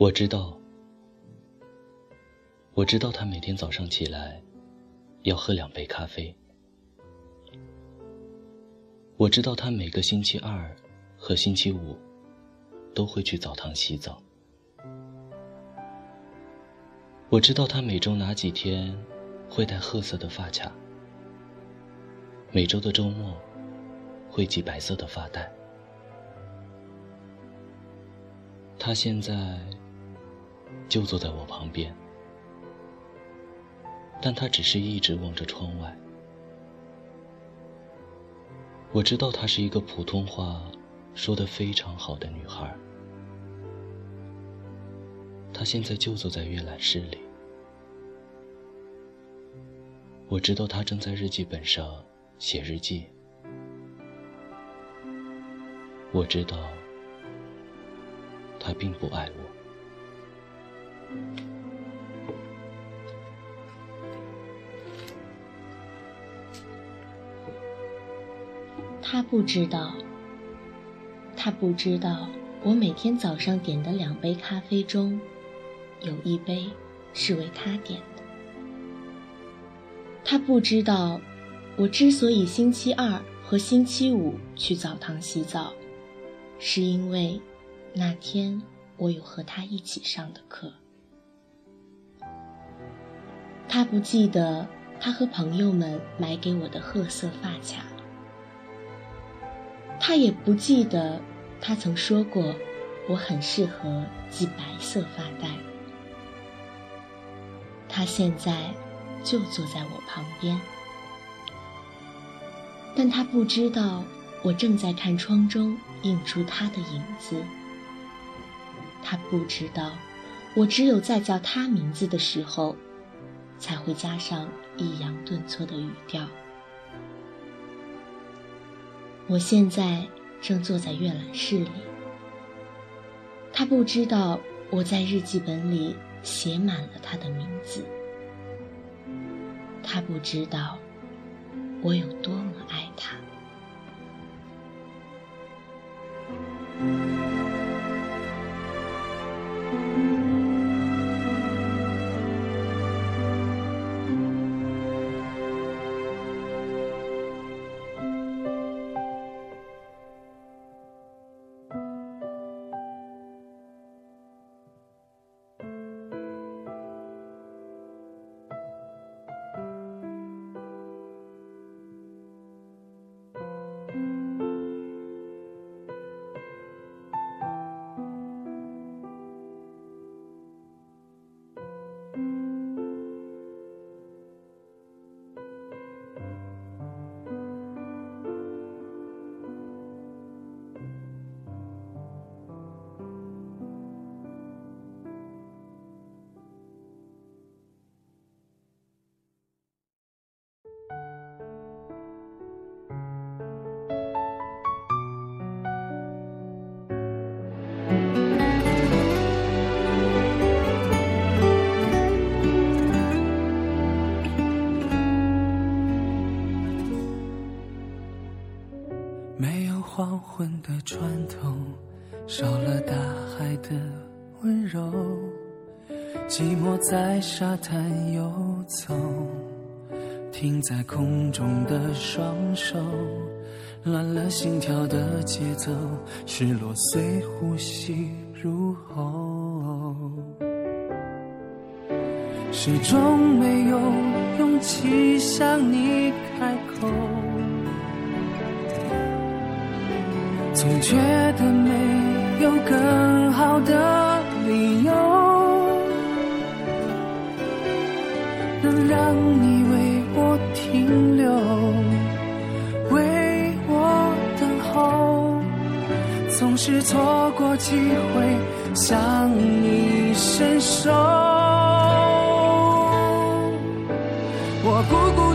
我知道，我知道他每天早上起来要喝两杯咖啡。我知道他每个星期二和星期五都会去澡堂洗澡。我知道他每周哪几天会戴褐色的发卡，每周的周末会系白色的发带。他现在。就坐在我旁边，但她只是一直望着窗外。我知道她是一个普通话说的非常好的女孩。她现在就坐在阅览室里。我知道她正在日记本上写日记。我知道她并不爱我。他不知道，他不知道，我每天早上点的两杯咖啡中，有一杯是为他点的。他不知道，我之所以星期二和星期五去澡堂洗澡，是因为那天我有和他一起上的课。他不记得他和朋友们买给我的褐色发卡，他也不记得他曾说过我很适合系白色发带。他现在就坐在我旁边，但他不知道我正在看窗中映出他的影子。他不知道我只有在叫他名字的时候。才会加上抑扬顿挫的语调。我现在正坐在阅览室里，他不知道我在日记本里写满了他的名字，他不知道我有多么爱他。的船头，少了大海的温柔。寂寞在沙滩游走，停在空中的双手，乱了心跳的节奏，失落随呼吸入喉，始终没有勇气向你开口。总觉得没有更好的理由，能让你为我停留，为我等候，总是错过机会向你伸手。我孤孤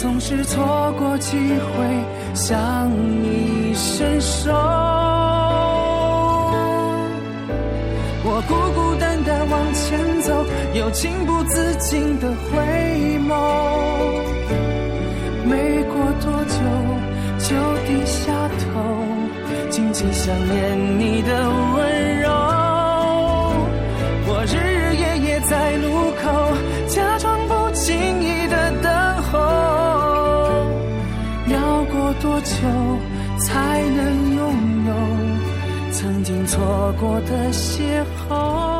总是错过机会向你伸手。我孤孤单单往前走，又情不自禁的回眸。没过多久，就低下头，紧紧想念你的曾经错过的邂逅。